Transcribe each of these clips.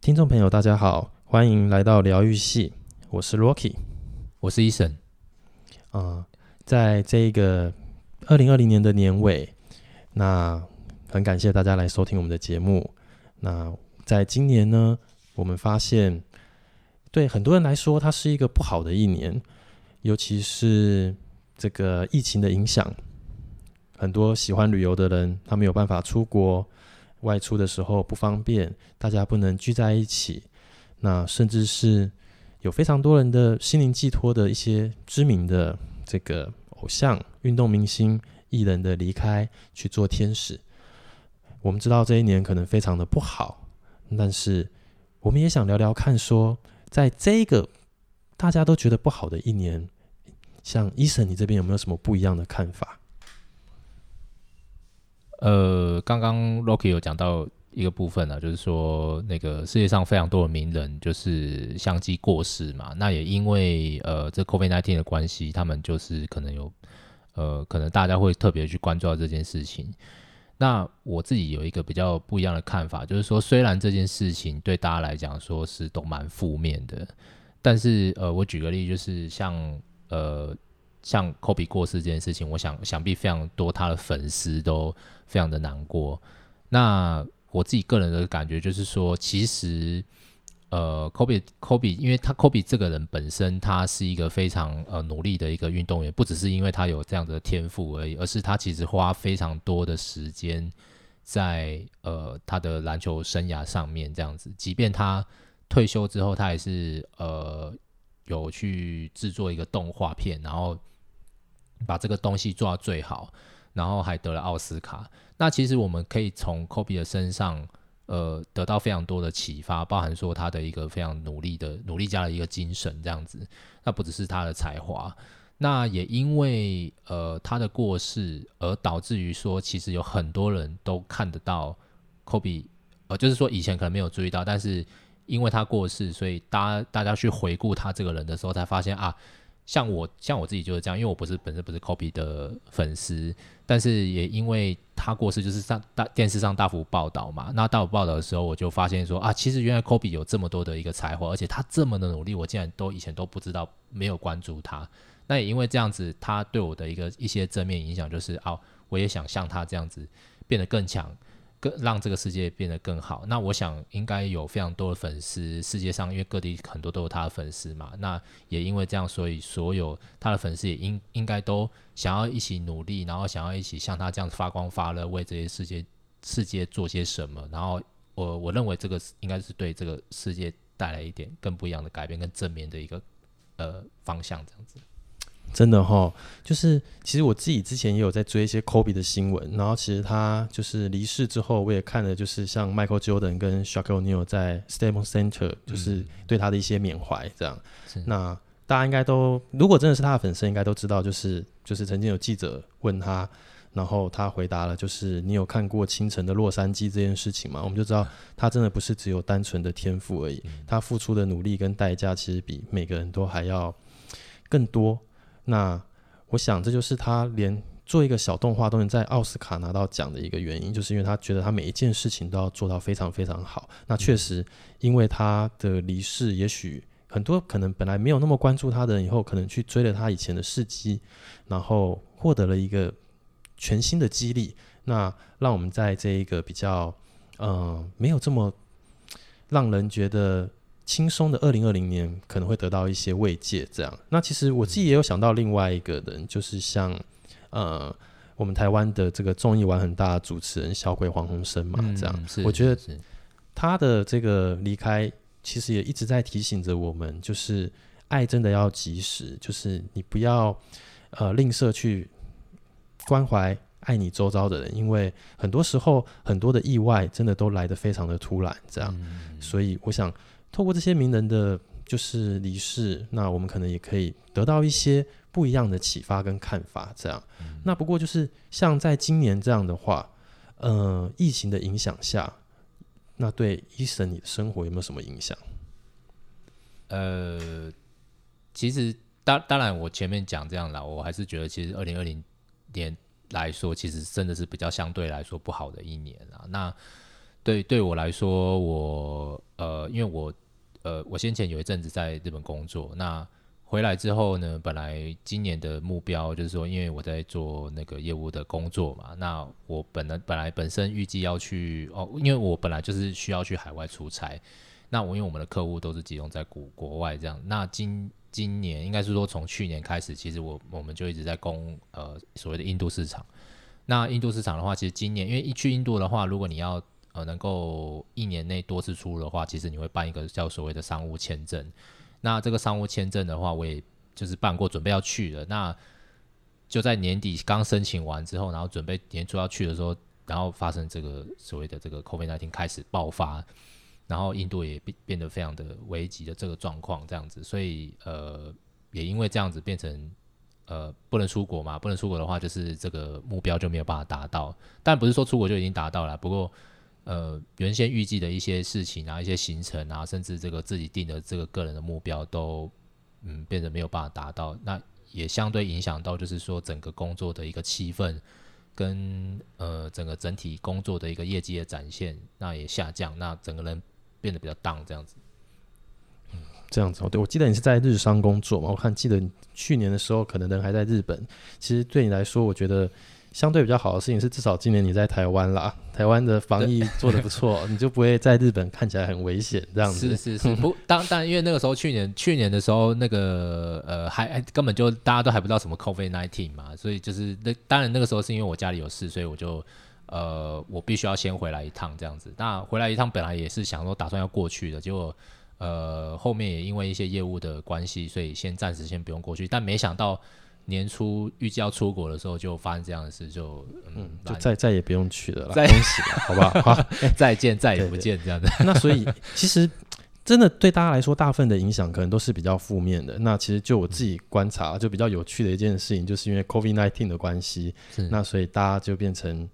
听众朋友，大家好，欢迎来到疗愈系，我是 Rocky，我是 Eason。啊，在这一个二零二零年的年尾，那很感谢大家来收听我们的节目。那在今年呢，我们发现，对很多人来说，它是一个不好的一年，尤其是这个疫情的影响，很多喜欢旅游的人，他没有办法出国。外出的时候不方便，大家不能聚在一起。那甚至是有非常多人的心灵寄托的一些知名的这个偶像、运动明星、艺人的离开去做天使。我们知道这一年可能非常的不好，但是我们也想聊聊看，说在这个大家都觉得不好的一年，像 Eason，你这边有没有什么不一样的看法？呃，刚刚 Rocky 有讲到一个部分呢、啊，就是说那个世界上非常多的名人就是相继过世嘛，那也因为呃这 COVID-19 的关系，他们就是可能有呃可能大家会特别去关注到这件事情。那我自己有一个比较不一样的看法，就是说虽然这件事情对大家来讲说是都蛮负面的，但是呃我举个例，就是像呃。像科比过世这件事情，我想想必非常多他的粉丝都非常的难过。那我自己个人的感觉就是说，其实呃，科比科比，因为他科比这个人本身他是一个非常呃努力的一个运动员，不只是因为他有这样的天赋而已，而是他其实花非常多的时间在呃他的篮球生涯上面这样子。即便他退休之后，他也是呃有去制作一个动画片，然后。把这个东西做到最好，然后还得了奥斯卡。那其实我们可以从科比的身上，呃，得到非常多的启发，包含说他的一个非常努力的努力家的一个精神这样子。那不只是他的才华，那也因为呃他的过世而导致于说，其实有很多人都看得到科比，呃，就是说以前可能没有注意到，但是因为他过世，所以大家大家去回顾他这个人的时候，才发现啊。像我像我自己就是这样，因为我不是本身不是 Kobe 的粉丝，但是也因为他过世，就是上大电视上大幅报道嘛。那大幅报道的时候，我就发现说啊，其实原来 Kobe 有这么多的一个才华，而且他这么的努力，我竟然都以前都不知道，没有关注他。那也因为这样子，他对我的一个一些正面影响就是啊，我也想像他这样子变得更强。更让这个世界变得更好。那我想应该有非常多的粉丝，世界上因为各地很多都有他的粉丝嘛。那也因为这样，所以所有他的粉丝也应应该都想要一起努力，然后想要一起像他这样发光发热，为这些世界世界做些什么。然后我我认为这个应该是对这个世界带来一点更不一样的改变，跟正面的一个呃方向，这样子。真的哈，就是其实我自己之前也有在追一些 Kobe 的新闻，然后其实他就是离世之后，我也看了，就是像 Michael Jordan 跟 Shaquille O'Neal 在 Staples Center，就是对他的一些缅怀这样。嗯、那大家应该都，如果真的是他的粉丝，应该都知道，就是就是曾经有记者问他，然后他回答了，就是你有看过清晨的洛杉矶这件事情吗？我们就知道他真的不是只有单纯的天赋而已，他付出的努力跟代价其实比每个人都还要更多。那我想，这就是他连做一个小动画都能在奥斯卡拿到奖的一个原因，就是因为他觉得他每一件事情都要做到非常非常好。那确实，因为他的离世，也许很多可能本来没有那么关注他的人，以后可能去追了他以前的事迹，然后获得了一个全新的激励。那让我们在这一个比较，嗯、呃，没有这么让人觉得。轻松的二零二零年可能会得到一些慰藉，这样。那其实我自己也有想到另外一个人，就是像呃，我们台湾的这个综艺玩很大的主持人小鬼黄鸿升嘛，这样。嗯、我觉得他的这个离开，其实也一直在提醒着我们，就是爱真的要及时，就是你不要呃吝啬去关怀爱你周遭的人，因为很多时候很多的意外真的都来得非常的突然，这样。嗯、所以我想。透过这些名人的就是离世，那我们可能也可以得到一些不一样的启发跟看法。这样，嗯、那不过就是像在今年这样的话，呃，疫情的影响下，那对 Eason 你的生活有没有什么影响？呃，其实当当然，我前面讲这样啦，我还是觉得其实二零二零年来说，其实真的是比较相对来说不好的一年啊。那对，对我来说，我呃，因为我呃，我先前有一阵子在日本工作，那回来之后呢，本来今年的目标就是说，因为我在做那个业务的工作嘛，那我本来本来本身预计要去哦，因为我本来就是需要去海外出差，那我因为我们的客户都是集中在国国外这样，那今今年应该是说从去年开始，其实我我们就一直在攻呃所谓的印度市场。那印度市场的话，其实今年因为一去印度的话，如果你要呃能够一年内多次出入的话，其实你会办一个叫所谓的商务签证。那这个商务签证的话，我也就是办过，准备要去了。那就在年底刚申请完之后，然后准备年初要去的时候，然后发生这个所谓的这个 COVID-19 开始爆发，然后印度也变变得非常的危急的这个状况，这样子，所以呃也因为这样子变成。呃，不能出国嘛？不能出国的话，就是这个目标就没有办法达到。但不是说出国就已经达到了，不过，呃，原先预计的一些事情啊、一些行程啊，甚至这个自己定的这个个人的目标都，嗯，变得没有办法达到。那也相对影响到，就是说整个工作的一个气氛，跟呃整个整体工作的一个业绩的展现，那也下降。那整个人变得比较 down 这样子。这样子哦，对，我记得你是在日商工作嘛？我看记得去年的时候，可能人还在日本。其实对你来说，我觉得相对比较好的事情是，至少今年你在台湾啦，台湾的防疫做的不错，你就不会在日本看起来很危险这样子。是是是，不，当当然因为那个时候去年去年的时候，那个呃还，还根本就大家都还不知道什么 COVID nineteen 嘛，所以就是那当然那个时候是因为我家里有事，所以我就呃我必须要先回来一趟这样子。那回来一趟本来也是想说打算要过去的，结果。呃，后面也因为一些业务的关系，所以先暂时先不用过去。但没想到年初预计要出国的时候，就发生这样的事，就嗯，嗯，就再再也不用去了啦，恭喜了，好不好？好，再见，再也不见这样的。那所以 其实真的对大家来说，大部分的影响可能都是比较负面的。那其实就我自己观察，就比较有趣的一件事情，就是因为 COVID nineteen 的关系，那所以大家就变成。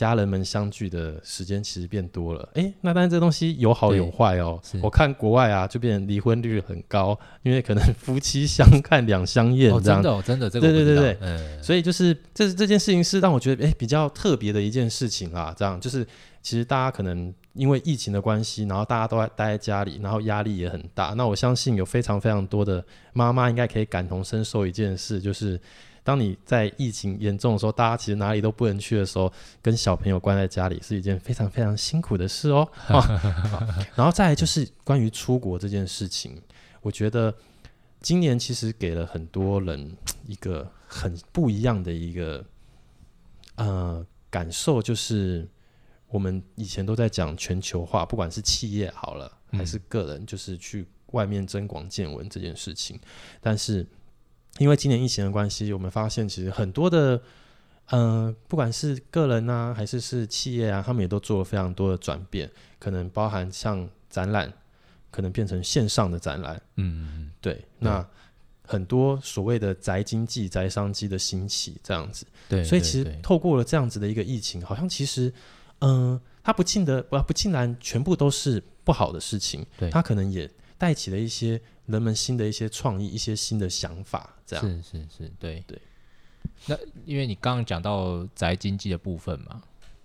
家人们相聚的时间其实变多了，哎、欸，那当然这东西有好有坏哦。我看国外啊，就变成离婚率很高，因为可能夫妻相看两相厌这样。真的、哦，真的，这个对对对对，嗯。所以就是这这件事情是让我觉得哎、欸、比较特别的一件事情啊。这样就是其实大家可能因为疫情的关系，然后大家都在待在家里，然后压力也很大。那我相信有非常非常多的妈妈应该可以感同身受一件事，就是。当你在疫情严重的时候，大家其实哪里都不能去的时候，跟小朋友关在家里是一件非常非常辛苦的事哦。啊、然后再来就是关于出国这件事情，我觉得今年其实给了很多人一个很不一样的一个呃感受，就是我们以前都在讲全球化，不管是企业好了，还是个人，就是去外面增广见闻这件事情，但是。因为今年疫情的关系，我们发现其实很多的，嗯、呃，不管是个人啊，还是是企业啊，他们也都做了非常多的转变，可能包含像展览，可能变成线上的展览，嗯对，对，那很多所谓的宅经济、宅商机的兴起，这样子，对，所以其实透过了这样子的一个疫情，好像其实，嗯、呃，它不尽的不不尽然全部都是不好的事情，对，它可能也带起了一些。人们新的一些创意，一些新的想法，这样是是是，对对。那因为你刚刚讲到宅经济的部分嘛，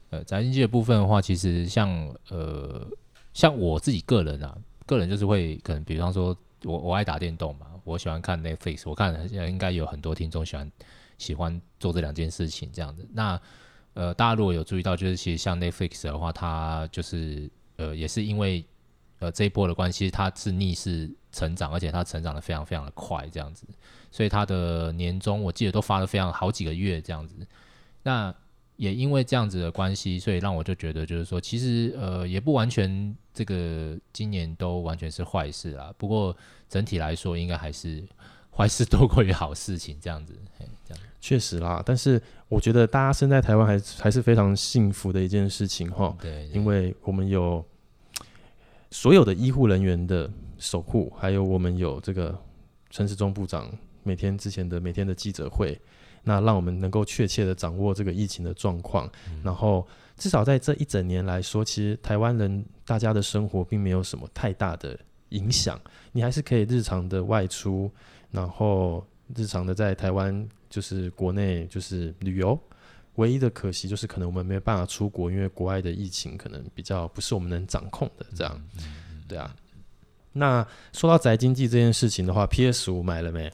呃，宅经济的部分的话，其实像呃，像我自己个人啊，个人就是会可能，比方说我我爱打电动嘛，我喜欢看 Netflix，我看应该有很多听众喜欢喜欢做这两件事情这样子。那呃，大家如果有注意到，就是其实像 Netflix 的话，它就是呃，也是因为呃这一波的关系，它是逆势。成长，而且它成长的非常非常的快，这样子，所以它的年终我记得都发了非常好几个月这样子。那也因为这样子的关系，所以让我就觉得就是说，其实呃也不完全这个今年都完全是坏事啦。不过整体来说，应该还是坏事多过于好事情这样子。这样确实啦。但是我觉得大家生在台湾还还是非常幸福的一件事情哈。对，因为我们有所有的医护人员的。守护，还有我们有这个陈时中部长每天之前的每天的记者会，那让我们能够确切的掌握这个疫情的状况。嗯、然后至少在这一整年来说，其实台湾人大家的生活并没有什么太大的影响，你还是可以日常的外出，然后日常的在台湾就是国内就是旅游，唯一的可惜就是可能我们没有办法出国，因为国外的疫情可能比较不是我们能掌控的。这样，对啊。那说到宅经济这件事情的话，PS 五买了没？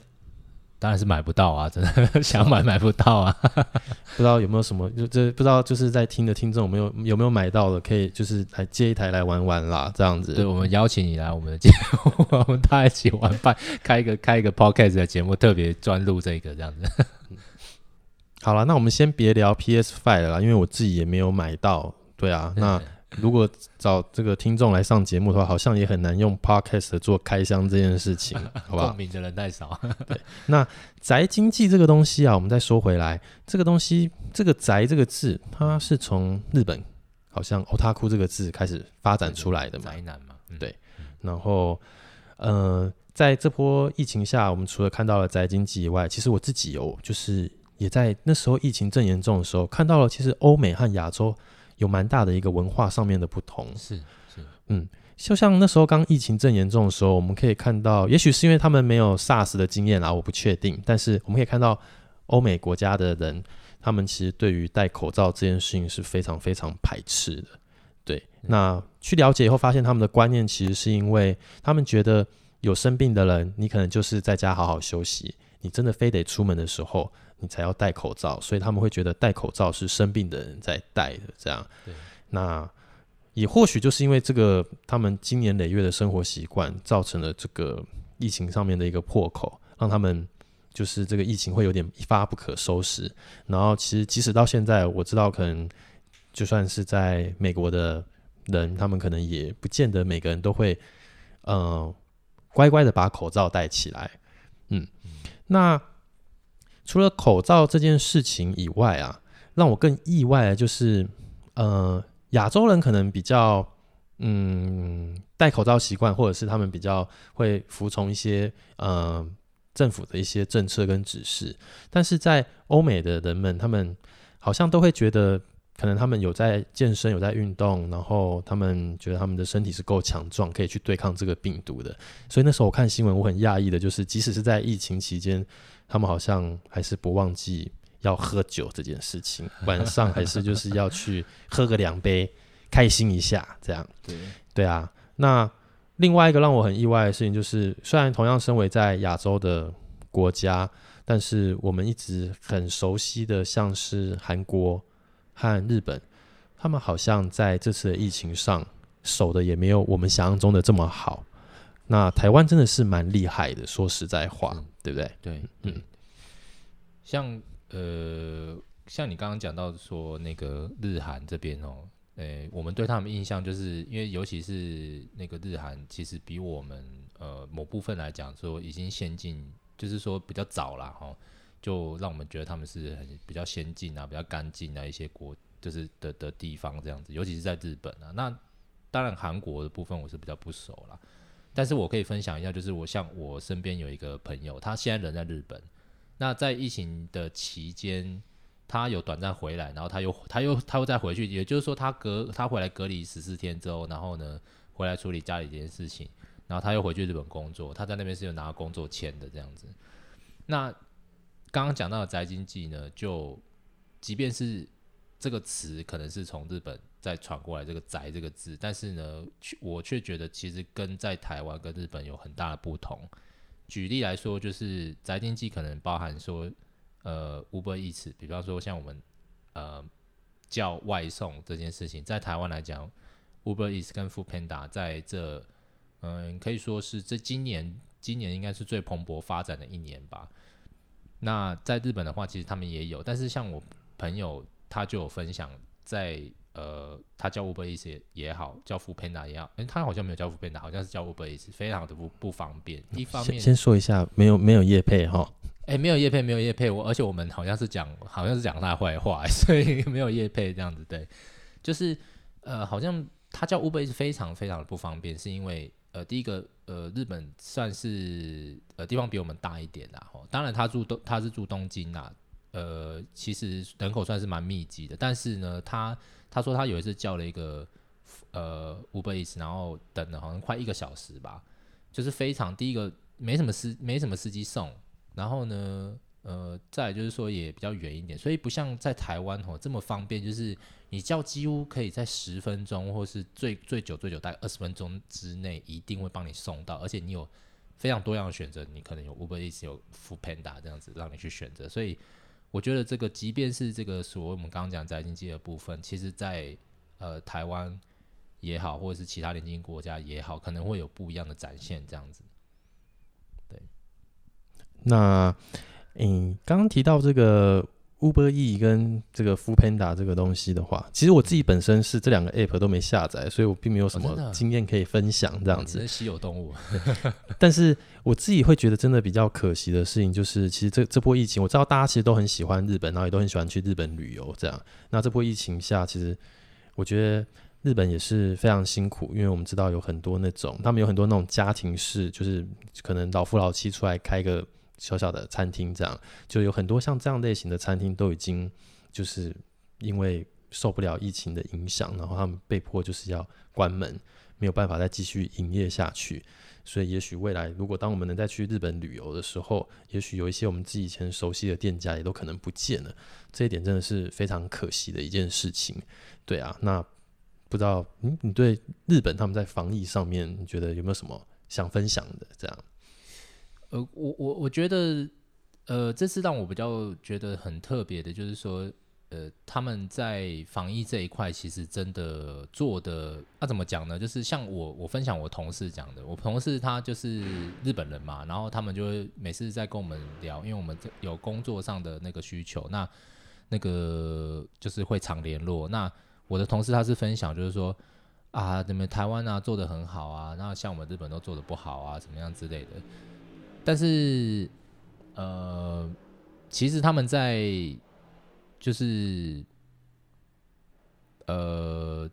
当然是买不到啊，真的 想买买不到啊。不知道有没有什么，就这不知道就是在听的听众有没有有没有买到的，可以就是来借一台来玩玩啦，这样子。对，我们邀请你来我们的节目，我们大家一起玩伴，开一个开一个 podcast 的节目，特别专录这个这样子。好了，那我们先别聊 PS Five 了啦，因为我自己也没有买到。对啊，那如果找这个听众来上节目的话，好像也很难用 podcast 做开箱这件事情，好吧？共鸣的人太少。对，那宅经济这个东西啊，我们再说回来，这个东西，这个宅这个字，它是从日本好像 otaku 这个字开始发展出来的嘛？宅男嘛，嗯、对。然后，呃，在这波疫情下，我们除了看到了宅经济以外，其实我自己有就是。也在那时候疫情正严重的时候，看到了其实欧美和亚洲有蛮大的一个文化上面的不同。是是，嗯，就像那时候刚疫情正严重的时候，我们可以看到，也许是因为他们没有 SARS 的经验啦，我不确定。但是我们可以看到，欧美国家的人，他们其实对于戴口罩这件事情是非常非常排斥的。对，嗯、那去了解以后，发现他们的观念其实是因为他们觉得有生病的人，你可能就是在家好好休息，你真的非得出门的时候。你才要戴口罩，所以他们会觉得戴口罩是生病的人在戴的，这样。那也或许就是因为这个，他们经年累月的生活习惯造成了这个疫情上面的一个破口，让他们就是这个疫情会有点一发不可收拾。然后，其实即使到现在，我知道可能就算是在美国的人，他们可能也不见得每个人都会，嗯、呃，乖乖的把口罩戴起来。嗯，嗯那。除了口罩这件事情以外啊，让我更意外的就是，呃，亚洲人可能比较嗯戴口罩习惯，或者是他们比较会服从一些呃政府的一些政策跟指示。但是在欧美的人们，他们好像都会觉得，可能他们有在健身，有在运动，然后他们觉得他们的身体是够强壮，可以去对抗这个病毒的。所以那时候我看新闻，我很讶异的就是，即使是在疫情期间。他们好像还是不忘记要喝酒这件事情，晚上还是就是要去喝个两杯，开心一下，这样。对对啊。那另外一个让我很意外的事情就是，虽然同样身为在亚洲的国家，但是我们一直很熟悉的，像是韩国和日本，他们好像在这次的疫情上守的也没有我们想象中的这么好。那台湾真的是蛮厉害的，说实在话，嗯、对不对？对，嗯，像呃，像你刚刚讲到说那个日韩这边哦，诶，我们对他们印象就是因为尤其是那个日韩，其实比我们呃某部分来讲说已经先进，就是说比较早啦。哈、哦，就让我们觉得他们是很比较先进啊，比较干净啊一些国，就是的的地方这样子，尤其是在日本啊。那当然韩国的部分我是比较不熟啦。但是我可以分享一下，就是我像我身边有一个朋友，他现在人在日本。那在疫情的期间，他有短暂回来，然后他又他又他又再回去，也就是说他隔他回来隔离十四天之后，然后呢回来处理家里这件事情，然后他又回去日本工作。他在那边是有拿工作签的这样子。那刚刚讲到的宅经济呢，就即便是这个词可能是从日本。再传过来这个“宅”这个字，但是呢，我却觉得其实跟在台湾跟日本有很大的不同。举例来说，就是宅经济可能包含说，呃，Uber Eats，比方说像我们呃叫外送这件事情，在台湾来讲，Uber Eats 跟 Foodpanda 在这，嗯、可以说是这今年今年应该是最蓬勃发展的一年吧。那在日本的话，其实他们也有，但是像我朋友他就有分享在。呃，他叫 Uber Eats 也也好，叫 Foodpanda 也好，哎、欸，他好像没有叫 Foodpanda，好像是叫 Uber Eats，非常的不不方便。一方面，先，先说一下，没有没有业配哈，哎、欸，没有业配，没有业配，我而且我们好像是讲，好像是讲他坏话，所以没有业配这样子，对，就是呃，好像他叫 Uber Eats 非常非常的不方便，是因为呃，第一个呃，日本算是呃地方比我们大一点啦，哈，当然他住东他是住东京啦，呃，其实人口算是蛮密集的，但是呢，他他说他有一次叫了一个呃 Uber Eats，然后等了好像快一个小时吧，就是非常第一个没什么司没什么司机送，然后呢呃，再就是说也比较远一点，所以不像在台湾吼这么方便，就是你叫几乎可以在十分钟，或是最最久最久大概二十分钟之内，一定会帮你送到，而且你有非常多样的选择，你可能有 Uber Eats 有 f o o Panda 这样子让你去选择，所以我觉得这个即便是这个所谓我们刚刚讲宅经济的部分，其实在呃台湾也好，或者是其他邻近国家也好，可能会有不一样的展现这样子。对，那。嗯，刚刚提到这个 Uber E 跟这个 Foodpanda 这个东西的话，其实我自己本身是这两个 App 都没下载，所以我并没有什么经验可以分享这样子。哦、稀有动物，但是我自己会觉得真的比较可惜的事情，就是其实这这波疫情，我知道大家其实都很喜欢日本，然后也都很喜欢去日本旅游这样。那这波疫情下，其实我觉得日本也是非常辛苦，因为我们知道有很多那种，他们有很多那种家庭式，就是可能老夫老妻出来开个。小小的餐厅，这样就有很多像这样类型的餐厅都已经就是因为受不了疫情的影响，然后他们被迫就是要关门，没有办法再继续营业下去。所以，也许未来如果当我们能再去日本旅游的时候，也许有一些我们自己以前熟悉的店家也都可能不见了。这一点真的是非常可惜的一件事情。对啊，那不知道，嗯，你对日本他们在防疫上面，你觉得有没有什么想分享的？这样。呃，我我我觉得，呃，这次让我比较觉得很特别的，就是说，呃，他们在防疫这一块，其实真的做的，那、怎么讲呢？就是像我，我分享我同事讲的，我同事他就是日本人嘛，然后他们就会每次在跟我们聊，因为我们有工作上的那个需求，那那个就是会常联络。那我的同事他是分享，就是说啊，你们台湾啊做得很好啊，那像我们日本都做得不好啊，怎么样之类的。但是，呃，其实他们在就是，呃，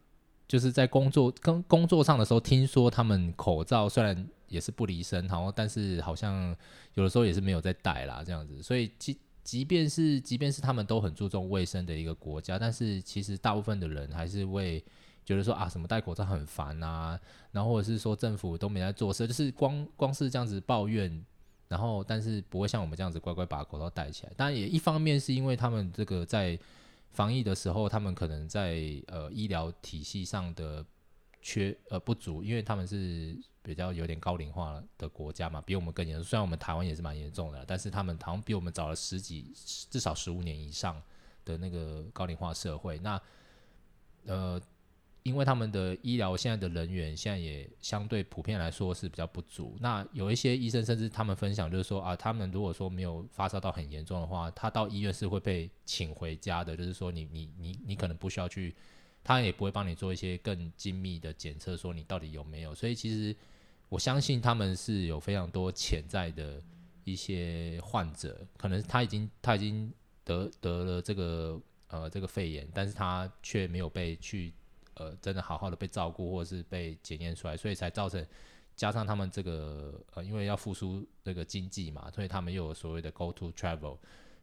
就是在工作跟工作上的时候，听说他们口罩虽然也是不离身，然后但是好像有的时候也是没有在戴啦，这样子。所以即即便是即便是他们都很注重卫生的一个国家，但是其实大部分的人还是会觉得说啊，什么戴口罩很烦啊，然后或者是说政府都没在做事，就是光光是这样子抱怨。然后，但是不会像我们这样子乖乖把口罩戴起来。当然，也一方面是因为他们这个在防疫的时候，他们可能在呃医疗体系上的缺呃不足，因为他们是比较有点高龄化的国家嘛，比我们更严重。虽然我们台湾也是蛮严重的，但是他们好像比我们早了十几至少十五年以上的那个高龄化社会。那呃。因为他们的医疗现在的人员现在也相对普遍来说是比较不足。那有一些医生甚至他们分享就是说啊，他们如果说没有发烧到很严重的话，他到医院是会被请回家的。就是说你你你你可能不需要去，他也不会帮你做一些更精密的检测，说你到底有没有。所以其实我相信他们是有非常多潜在的一些患者，可能他已经他已经得得了这个呃这个肺炎，但是他却没有被去。呃，真的好好的被照顾，或者是被检验出来，所以才造成加上他们这个呃，因为要复苏这个经济嘛，所以他们又有所谓的 Go to Travel。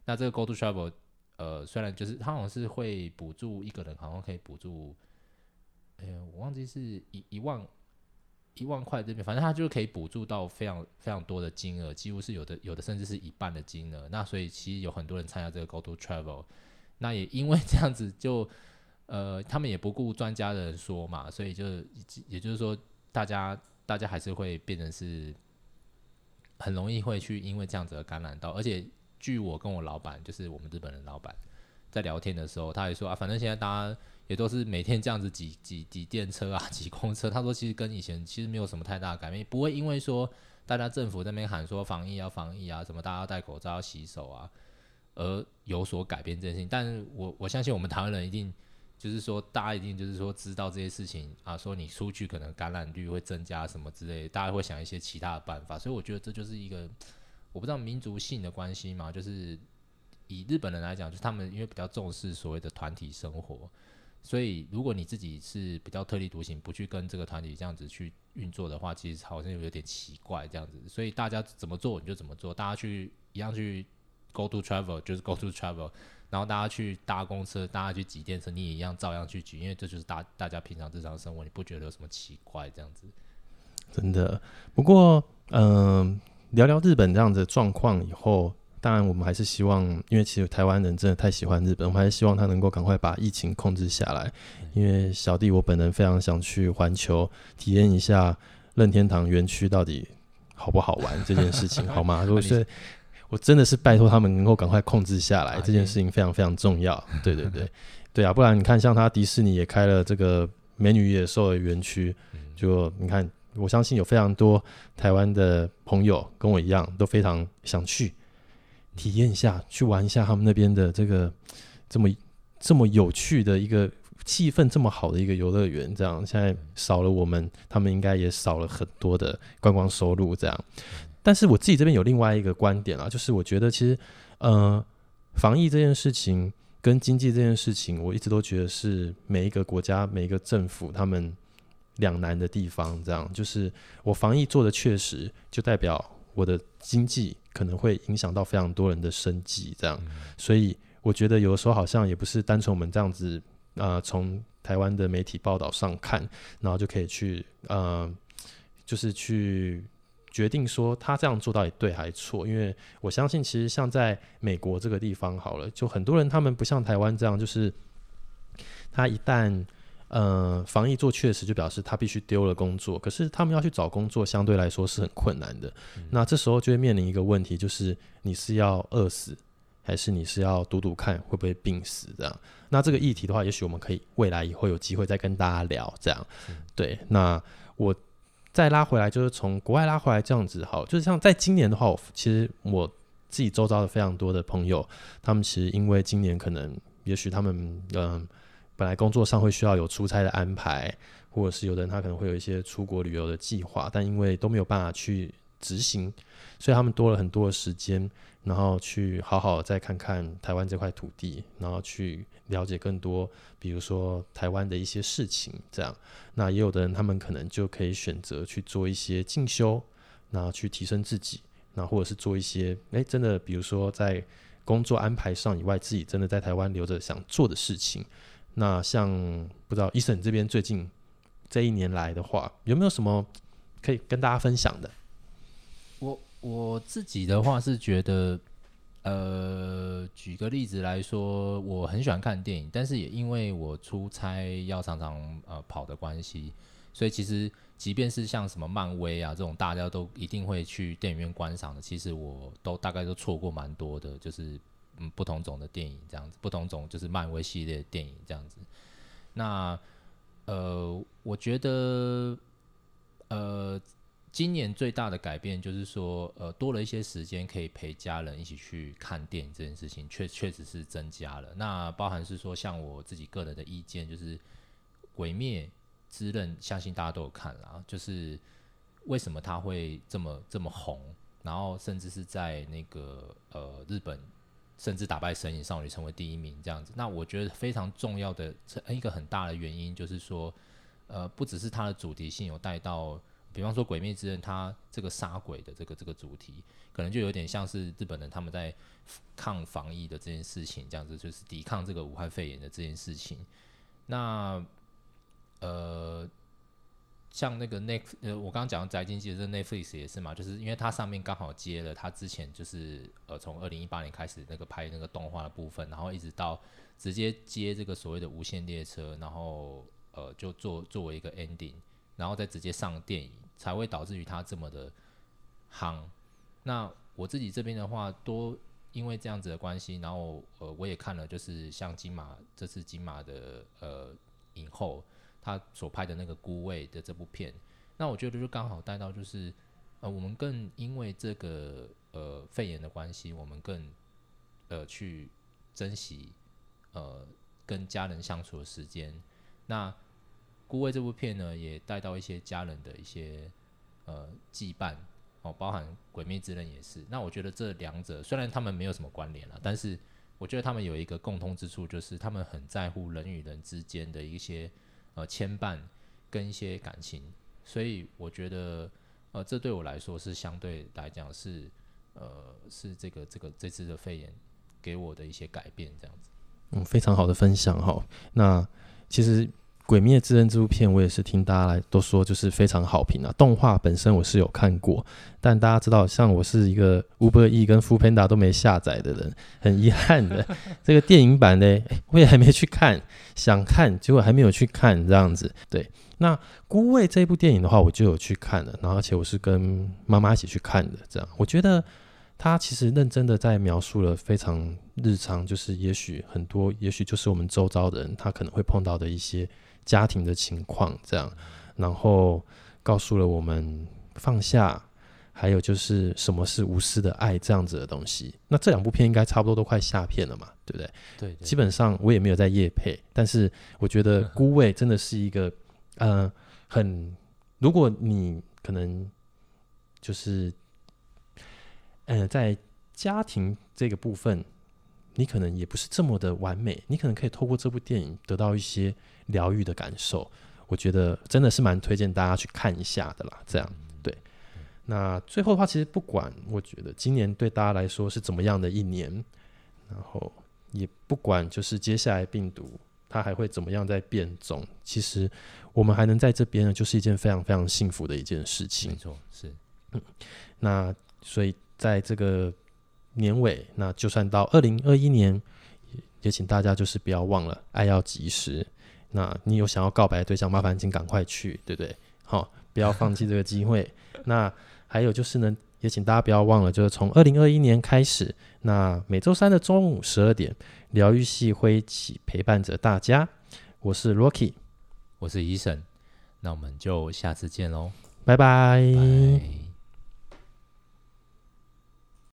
那这个 Go to Travel，呃，虽然就是他好像是会补助一个人，好像可以补助，哎呀，我忘记是一一万一万块这边，反正他就可以补助到非常非常多的金额，几乎是有的有的甚至是一半的金额。那所以其实有很多人参加这个 Go to Travel，那也因为这样子就。呃，他们也不顾专家的人说嘛，所以就也就是说，大家大家还是会变成是很容易会去因为这样子而感染到。而且据我跟我老板，就是我们日本人老板在聊天的时候，他也说啊，反正现在大家也都是每天这样子挤挤挤电车啊，挤公车。他说其实跟以前其实没有什么太大的改变，不会因为说大家政府那边喊说防疫要防疫啊，什么大家要戴口罩要洗手啊，而有所改变这件事情。但是我我相信我们台湾人一定。就是说，大家一定就是说知道这些事情啊，说你出去可能感染率会增加什么之类的，大家会想一些其他的办法。所以我觉得这就是一个，我不知道民族性的关系嘛，就是以日本人来讲，就是他们因为比较重视所谓的团体生活，所以如果你自己是比较特立独行，不去跟这个团体这样子去运作的话，其实好像有点奇怪这样子。所以大家怎么做你就怎么做，大家去一样去 go to travel 就是 go to travel。然后大家去搭公车，大家去挤电车，你也一样照样去挤，因为这就是大大家平常日常生活，你不觉得有什么奇怪这样子？真的。不过，嗯、呃，聊聊日本这样子的状况以后，当然我们还是希望，因为其实台湾人真的太喜欢日本，我们还是希望他能够赶快把疫情控制下来。因为小弟我本人非常想去环球体验一下任天堂园区到底好不好玩这件事情，好吗？如果是我真的是拜托他们能够赶快控制下来，这件事情非常非常重要。对对对，对啊，不然你看，像他迪士尼也开了这个美女野兽的园区，就你看。我相信有非常多台湾的朋友跟我一样，都非常想去体验一下，去玩一下他们那边的这个这么这么有趣的一个气氛，这么好的一个游乐园。这样现在少了我们，他们应该也少了很多的观光收入。这样，但是我自己这边有另外一个观点啊，就是我觉得其实呃，防疫这件事情跟经济这件事情，我一直都觉得是每一个国家、每一个政府他们。两难的地方，这样就是我防疫做的确实，就代表我的经济可能会影响到非常多人的生计，这样，所以我觉得有的时候好像也不是单纯我们这样子，呃，从台湾的媒体报道上看，然后就可以去，呃，就是去决定说他这样做到底对还是错，因为我相信其实像在美国这个地方好了，就很多人他们不像台湾这样，就是他一旦呃，防疫做确实就表示他必须丢了工作，可是他们要去找工作，相对来说是很困难的。嗯、那这时候就会面临一个问题，就是你是要饿死，还是你是要赌赌看会不会病死这样？那这个议题的话，也许我们可以未来以后有机会再跟大家聊这样。嗯、对，那我再拉回来，就是从国外拉回来这样子，好，就是像在今年的话，我其实我自己周遭的非常多的朋友，他们其实因为今年可能，也许他们嗯。本来工作上会需要有出差的安排，或者是有的人他可能会有一些出国旅游的计划，但因为都没有办法去执行，所以他们多了很多的时间，然后去好好再看看台湾这块土地，然后去了解更多，比如说台湾的一些事情。这样，那也有的人他们可能就可以选择去做一些进修，然后去提升自己，那或者是做一些，诶，真的，比如说在工作安排上以外，自己真的在台湾留着想做的事情。那像不知道伊森这边最近这一年来的话，有没有什么可以跟大家分享的？我自己的话是觉得，呃，举个例子来说，我很喜欢看电影，但是也因为我出差要常常呃跑的关系，所以其实即便是像什么漫威啊这种大家都一定会去电影院观赏的，其实我都大概都错过蛮多的，就是。嗯，不同种的电影这样子，不同种就是漫威系列电影这样子。那呃，我觉得呃，今年最大的改变就是说，呃，多了一些时间可以陪家人一起去看电影这件事情，确确实是增加了。那包含是说，像我自己个人的意见，就是《鬼灭之刃》，相信大家都有看啦，就是为什么它会这么这么红，然后甚至是在那个呃日本。甚至打败神隐少女成为第一名这样子，那我觉得非常重要的一个很大的原因就是说，呃，不只是它的主题性有带到，比方说《鬼灭之刃》，它这个杀鬼的这个这个主题，可能就有点像是日本人他们在抗防疫的这件事情这样子，就是抵抗这个武汉肺炎的这件事情。那呃。像那个 Net 呃，我刚刚讲的宅经济的这 Netflix 也是嘛，就是因为它上面刚好接了它之前就是呃从二零一八年开始那个拍那个动画的部分，然后一直到直接接这个所谓的无限列车，然后呃就做作为一个 ending，然后再直接上电影，才会导致于它这么的夯。那我自己这边的话，多因为这样子的关系，然后呃我也看了，就是像金马这次金马的呃影后。他所拍的那个《孤味》的这部片，那我觉得就刚好带到，就是呃，我们更因为这个呃肺炎的关系，我们更呃去珍惜呃跟家人相处的时间。那《孤味》这部片呢，也带到一些家人的一些呃羁绊哦，包含《鬼灭之刃》也是。那我觉得这两者虽然他们没有什么关联了，但是我觉得他们有一个共通之处，就是他们很在乎人与人之间的一些。呃，牵绊跟一些感情，所以我觉得，呃，这对我来说是相对来讲是，呃，是这个这个这次的肺炎给我的一些改变，这样子。嗯，非常好的分享哈。那其实鬼灭之刃》这部片，我也是听大家来都说就是非常好评啊。动画本身我是有看过，但大家知道，像我是一个 Uber E 跟 f o o Panda 都没下载的人，很遗憾的，这个电影版呢，我也还没去看，想看，结果还没有去看这样子。对，那《孤味》这部电影的话，我就有去看了，然后而且我是跟妈妈一起去看的，这样我觉得。他其实认真的在描述了非常日常，就是也许很多，也许就是我们周遭的人，他可能会碰到的一些家庭的情况，这样，然后告诉了我们放下，还有就是什么是无私的爱这样子的东西。那这两部片应该差不多都快下片了嘛，对不对？对，对，基本上我也没有在夜配，但是我觉得 《孤味》真的是一个，嗯、呃，很，如果你可能就是。呃，在家庭这个部分，你可能也不是这么的完美，你可能可以透过这部电影得到一些疗愈的感受。我觉得真的是蛮推荐大家去看一下的啦。这样对。那最后的话，其实不管我觉得今年对大家来说是怎么样的一年，然后也不管就是接下来病毒它还会怎么样在变种，其实我们还能在这边呢，就是一件非常非常幸福的一件事情。没错，是。嗯，那所以。在这个年尾，那就算到二零二一年，也请大家就是不要忘了，爱要及时。那你有想要告白的对象，麻烦请赶快去，对不对？好，不要放弃这个机会。那还有就是呢，也请大家不要忘了，就是从二零二一年开始，那每周三的中午十二点，疗愈系会一起陪伴着大家。我是 Rocky，我是 Eason，那我们就下次见喽，拜拜。